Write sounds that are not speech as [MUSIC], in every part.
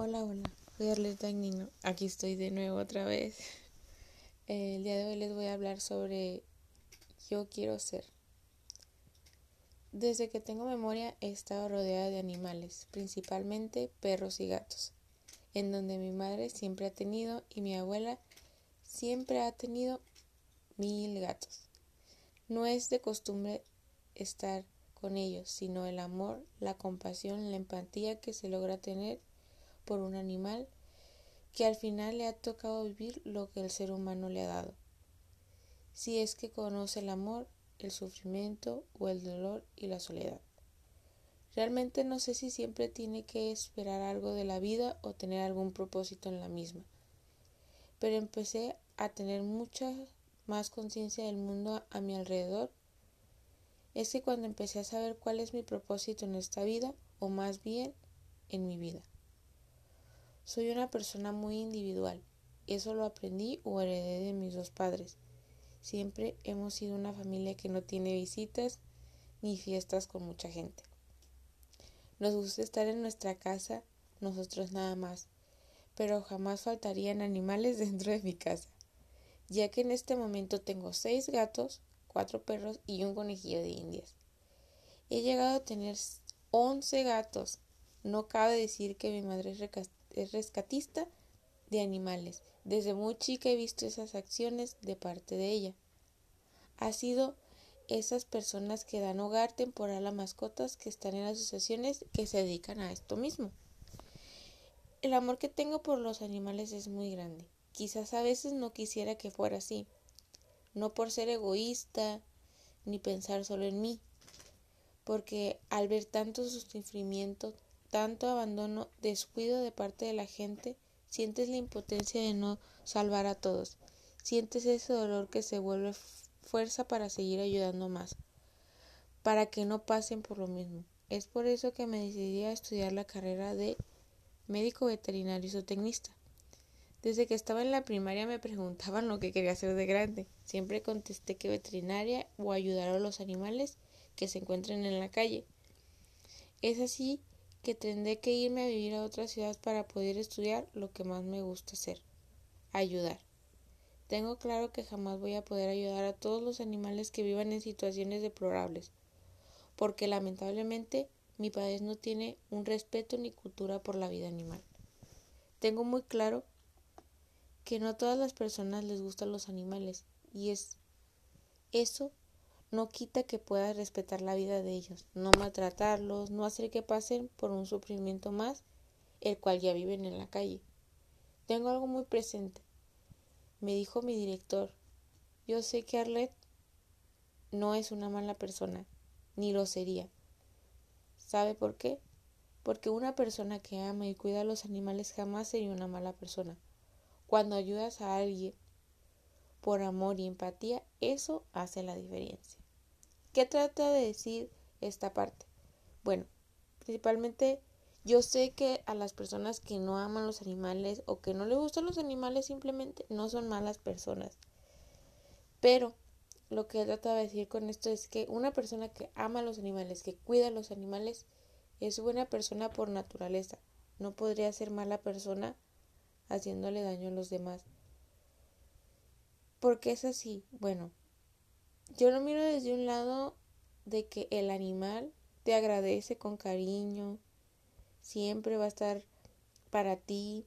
Hola, hola, soy Arleta Nino. Aquí estoy de nuevo otra vez. El día de hoy les voy a hablar sobre yo quiero ser. Desde que tengo memoria he estado rodeada de animales, principalmente perros y gatos, en donde mi madre siempre ha tenido y mi abuela siempre ha tenido mil gatos. No es de costumbre estar con ellos, sino el amor, la compasión, la empatía que se logra tener por un animal que al final le ha tocado vivir lo que el ser humano le ha dado. Si es que conoce el amor, el sufrimiento o el dolor y la soledad. Realmente no sé si siempre tiene que esperar algo de la vida o tener algún propósito en la misma. Pero empecé a tener mucha más conciencia del mundo a mi alrededor. Es que cuando empecé a saber cuál es mi propósito en esta vida, o más bien en mi vida. Soy una persona muy individual. Eso lo aprendí o heredé de mis dos padres. Siempre hemos sido una familia que no tiene visitas ni fiestas con mucha gente. Nos gusta estar en nuestra casa, nosotros nada más, pero jamás faltarían animales [LAUGHS] dentro de mi casa, ya que en este momento tengo seis gatos, cuatro perros y un conejillo de indias. He llegado a tener once gatos. No cabe decir que mi madre es es rescatista de animales. Desde muy chica he visto esas acciones de parte de ella. Ha sido esas personas que dan hogar temporal a mascotas que están en asociaciones que se dedican a esto mismo. El amor que tengo por los animales es muy grande. Quizás a veces no quisiera que fuera así. No por ser egoísta ni pensar solo en mí, porque al ver tanto sufrimiento, tanto abandono, descuido de parte de la gente, sientes la impotencia de no salvar a todos, sientes ese dolor que se vuelve fuerza para seguir ayudando más, para que no pasen por lo mismo. Es por eso que me decidí a estudiar la carrera de médico veterinario y zootecnista. Desde que estaba en la primaria me preguntaban lo que quería hacer de grande. Siempre contesté que veterinaria o ayudar a los animales que se encuentren en la calle. Es así que tendré que irme a vivir a otra ciudad para poder estudiar lo que más me gusta hacer, ayudar. Tengo claro que jamás voy a poder ayudar a todos los animales que vivan en situaciones deplorables, porque lamentablemente mi país no tiene un respeto ni cultura por la vida animal. Tengo muy claro que no a todas las personas les gustan los animales y es eso no quita que puedas respetar la vida de ellos, no maltratarlos, no hacer que pasen por un sufrimiento más, el cual ya viven en la calle. Tengo algo muy presente. Me dijo mi director, yo sé que Arlet no es una mala persona, ni lo sería. ¿Sabe por qué? Porque una persona que ama y cuida a los animales jamás sería una mala persona. Cuando ayudas a alguien por amor y empatía, eso hace la diferencia. ¿Qué trata de decir esta parte? Bueno, principalmente yo sé que a las personas que no aman los animales o que no les gustan los animales simplemente no son malas personas. Pero lo que trata de decir con esto es que una persona que ama a los animales, que cuida a los animales, es buena persona por naturaleza. No podría ser mala persona haciéndole daño a los demás. Porque es así. Bueno, yo lo miro desde un lado de que el animal te agradece con cariño, siempre va a estar para ti.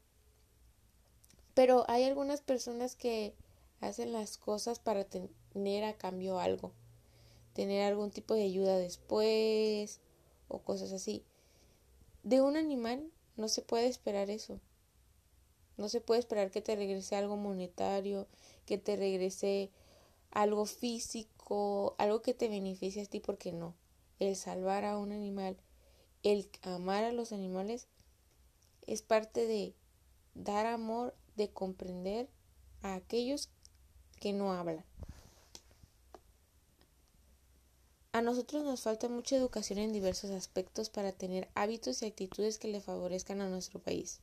Pero hay algunas personas que hacen las cosas para tener a cambio algo, tener algún tipo de ayuda después o cosas así. De un animal no se puede esperar eso. No se puede esperar que te regrese algo monetario, que te regrese algo físico, algo que te beneficie a ti, porque no. El salvar a un animal, el amar a los animales, es parte de dar amor, de comprender a aquellos que no hablan. A nosotros nos falta mucha educación en diversos aspectos para tener hábitos y actitudes que le favorezcan a nuestro país,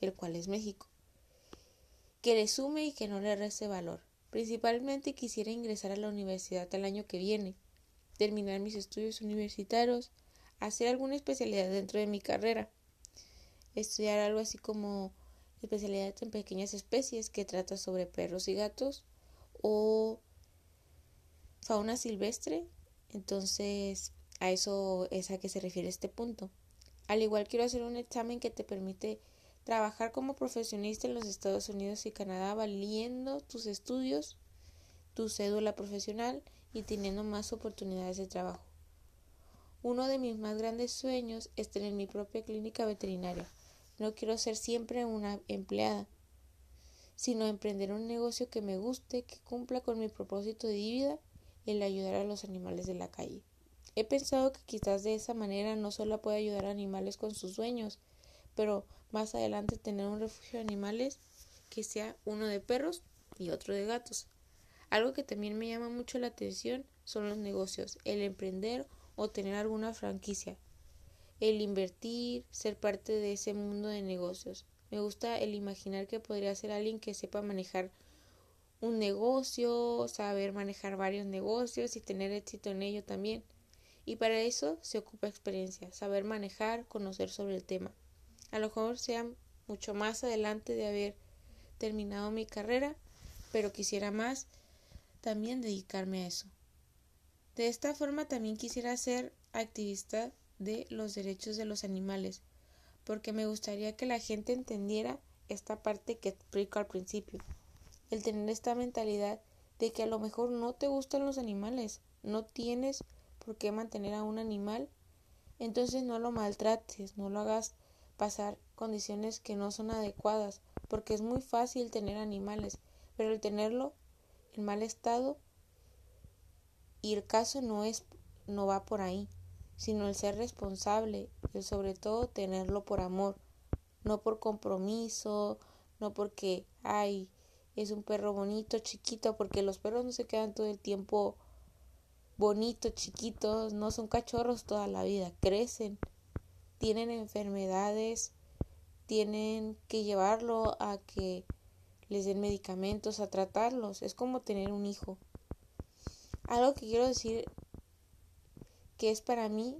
el cual es México que le sume y que no le reste valor. Principalmente quisiera ingresar a la universidad el año que viene, terminar mis estudios universitarios, hacer alguna especialidad dentro de mi carrera. estudiar algo así como especialidad en pequeñas especies que trata sobre perros y gatos o fauna silvestre. Entonces, a eso es a que se refiere este punto. Al igual quiero hacer un examen que te permite trabajar como profesionista en los Estados Unidos y Canadá valiendo tus estudios, tu cédula profesional y teniendo más oportunidades de trabajo. Uno de mis más grandes sueños es tener mi propia clínica veterinaria. No quiero ser siempre una empleada, sino emprender un negocio que me guste, que cumpla con mi propósito de vida, el ayudar a los animales de la calle. He pensado que quizás de esa manera no solo pueda ayudar a animales con sus sueños, pero más adelante tener un refugio de animales que sea uno de perros y otro de gatos. Algo que también me llama mucho la atención son los negocios, el emprender o tener alguna franquicia, el invertir, ser parte de ese mundo de negocios. Me gusta el imaginar que podría ser alguien que sepa manejar un negocio, saber manejar varios negocios y tener éxito en ello también. Y para eso se ocupa experiencia, saber manejar, conocer sobre el tema. A lo mejor sea mucho más adelante de haber terminado mi carrera, pero quisiera más también dedicarme a eso. De esta forma también quisiera ser activista de los derechos de los animales, porque me gustaría que la gente entendiera esta parte que explico al principio, el tener esta mentalidad de que a lo mejor no te gustan los animales, no tienes por qué mantener a un animal, entonces no lo maltrates, no lo hagas pasar condiciones que no son adecuadas, porque es muy fácil tener animales, pero el tenerlo en mal estado y el caso no es no va por ahí, sino el ser responsable, el sobre todo tenerlo por amor, no por compromiso, no porque ay, es un perro bonito, chiquito, porque los perros no se quedan todo el tiempo bonitos, chiquitos, no son cachorros toda la vida, crecen tienen enfermedades, tienen que llevarlo a que les den medicamentos, a tratarlos. Es como tener un hijo. Algo que quiero decir que es para mí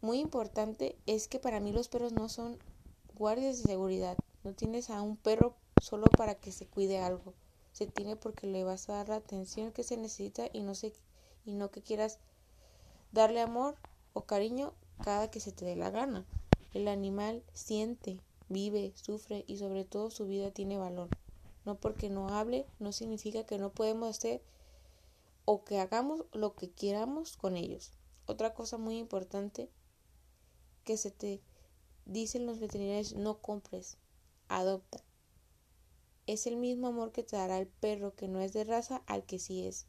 muy importante es que para mí los perros no son guardias de seguridad. No tienes a un perro solo para que se cuide algo. Se tiene porque le vas a dar la atención que se necesita y no, se, y no que quieras darle amor o cariño cada que se te dé la gana. El animal siente, vive, sufre y sobre todo su vida tiene valor. No porque no hable no significa que no podemos hacer o que hagamos lo que queramos con ellos. Otra cosa muy importante que se te dicen los veterinarios, no compres, adopta. Es el mismo amor que te dará el perro que no es de raza al que sí es.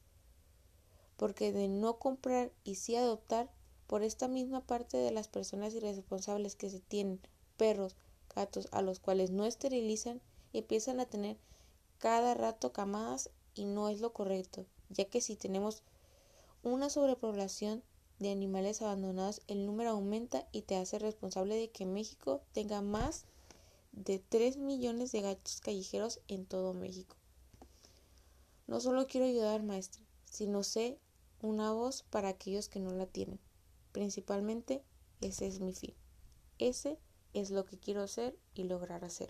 Porque de no comprar y sí adoptar por esta misma parte de las personas irresponsables que se tienen perros, gatos, a los cuales no esterilizan, empiezan a tener cada rato camadas y no es lo correcto, ya que si tenemos una sobrepoblación de animales abandonados, el número aumenta y te hace responsable de que México tenga más de 3 millones de gatos callejeros en todo México. No solo quiero ayudar, maestra, sino sé una voz para aquellos que no la tienen. Principalmente ese es mi fin. Ese es lo que quiero hacer y lograr hacer.